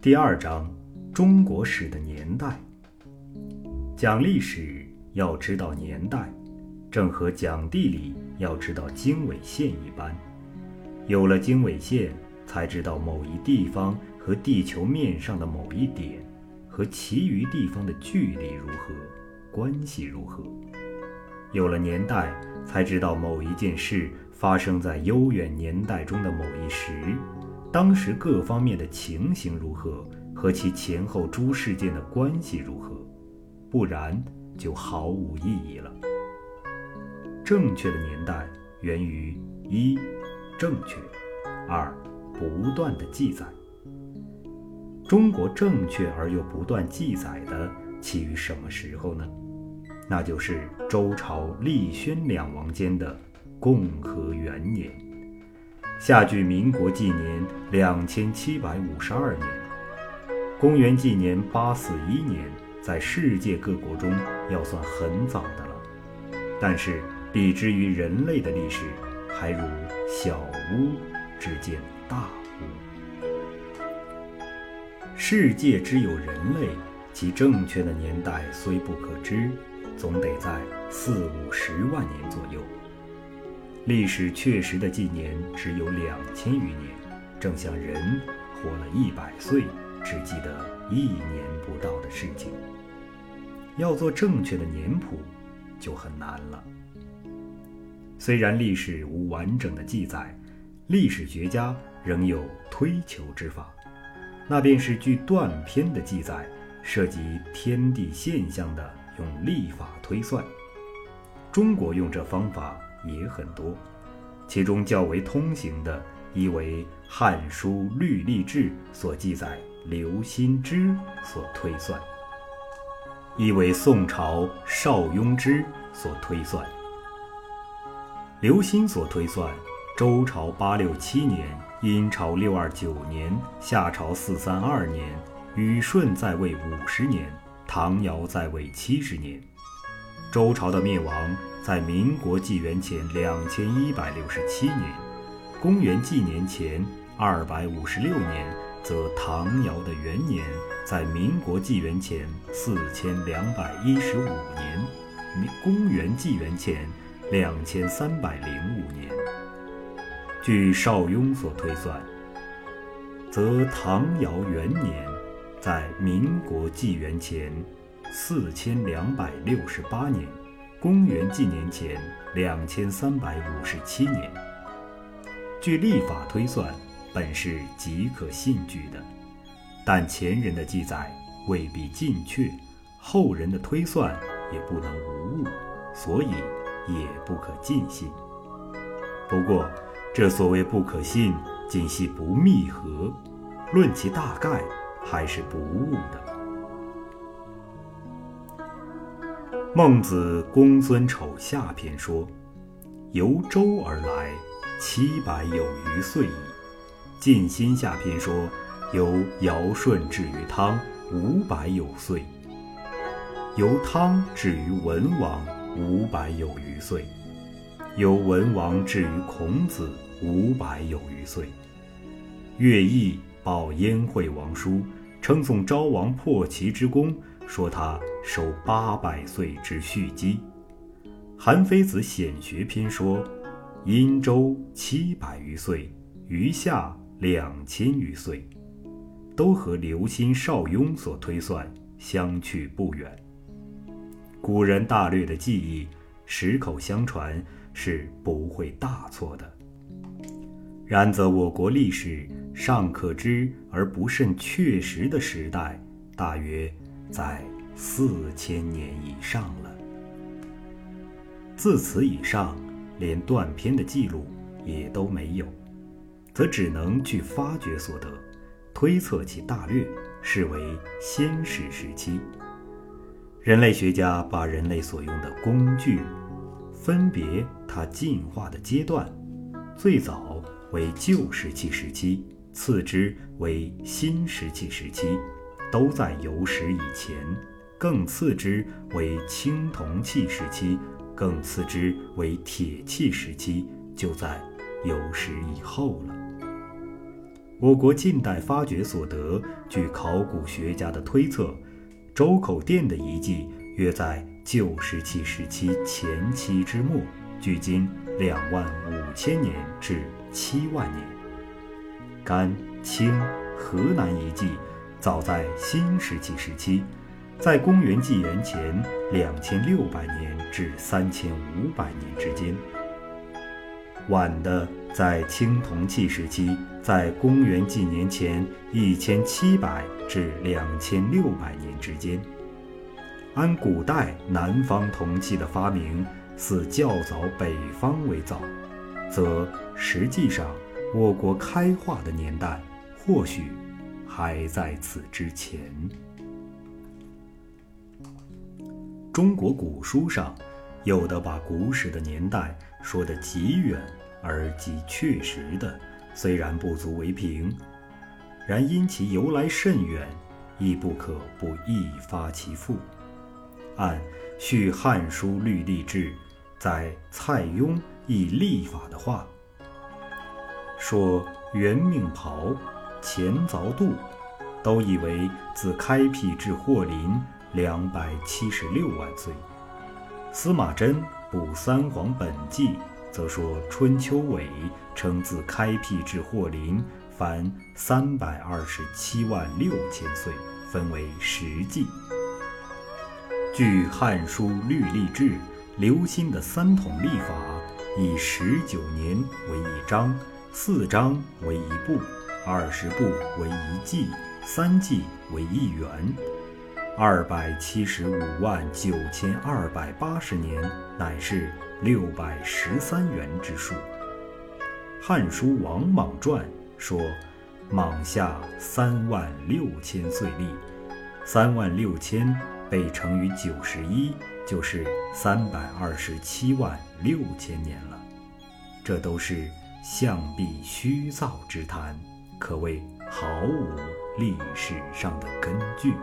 第二章：中国史的年代。讲历史要知道年代，正和讲地理要知道经纬线一般。有了经纬线，才知道某一地方和地球面上的某一点和其余地方的距离如何，关系如何。有了年代，才知道某一件事发生在悠远年代中的某一时。当时各方面的情形如何，和其前后诸事件的关系如何，不然就毫无意义了。正确的年代源于一，正确；二，不断的记载。中国正确而又不断记载的起于什么时候呢？那就是周朝立宣两王间的共和元年。下距民国纪年两千七百五十二年，公元纪年八四一年，在世界各国中要算很早的了。但是比之于人类的历史，还如小巫之见大巫。世界之有人类，其正确的年代虽不可知，总得在四五十万年左右。历史确实的纪年只有两千余年，正像人活了一百岁，只记得一年不到的事情。要做正确的年谱，就很难了。虽然历史无完整的记载，历史学家仍有推求之法，那便是据断篇的记载，涉及天地现象的，用历法推算。中国用这方法。也很多，其中较为通行的，一为《汉书·律历志》所记载刘歆之所推算；一为宋朝邵雍之所推算。刘歆所推算，周朝八六七年，殷朝六二九年，夏朝四三二年，禹舜在位五十年，唐尧在位七十年。周朝的灭亡在民国纪元前两千一百六十七年，公元纪年前二百五十六年，则唐尧的元年在民国纪元前四千两百一十五年，公元纪元前两千三百零五年。据邵雍所推算，则唐尧元年在民国纪元前。四千两百六十八年，公元纪年前两千三百五十七年。据历法推算，本是极可信据的，但前人的记载未必尽确，后人的推算也不能无误，所以也不可尽信。不过，这所谓不可信，仅系不密合，论其大概，还是不误的。孟子《公孙丑下篇》说：“由周而来，七百有余岁矣。”《晋心下篇》说：“由尧舜至于汤，五百有岁；由汤至于文王，五百有余岁；由文王至于孔子，五百有余岁。”《乐毅报燕惠王书》称颂昭王破齐之功。说他守八百岁之蓄积，《韩非子·显学篇》说，殷周七百余岁，余下两千余岁，都和刘歆、邵雍所推算相去不远。古人大略的记忆，十口相传是不会大错的。然则我国历史尚可知而不甚确实的时代，大约。在四千年以上了。自此以上，连断篇的记录也都没有，则只能据发掘所得，推测其大略，视为先史时期。人类学家把人类所用的工具，分别它进化的阶段，最早为旧石器时期，次之为新石器时期。都在有史以前，更次之为青铜器时期，更次之为铁器时期，就在有史以后了。我国近代发掘所得，据考古学家的推测，周口店的遗迹约在旧石器时期前期之末，距今两万五千年至七万年。甘、青、河南遗迹早在新石器时期，在公元纪元前两千六百年至三千五百年之间。晚的在青铜器时期，在公元纪年前一千七百至两千六百年之间。按古代南方铜器的发明似较早北方为早，则实际上我国开化的年代或许还在此之前。中国古书上。有的把古史的年代说得极远而极确实的，虽然不足为凭，然因其由来甚远，亦不可不一发其父。按《续汉书律历志》在蔡邕议历法的话，说元命袍、前凿度，都以为自开辟至霍林两百七十六万岁。司马真《补三皇本纪》则说，春秋尾称自开辟至霍林，凡三百二十七万六千岁，分为十纪。据《汉书律历志》，刘歆的三统历法以十九年为一章，四章为一部，二十步为一纪，三纪为一元。二百七十五万九千二百八十年，乃是六百十三元之数。《汉书·王莽传》说：“莽下三万六千岁历，三万六千被乘于九十一，就是三百二十七万六千年了。这都是象壁虚造之谈，可谓毫无历史上的根据。”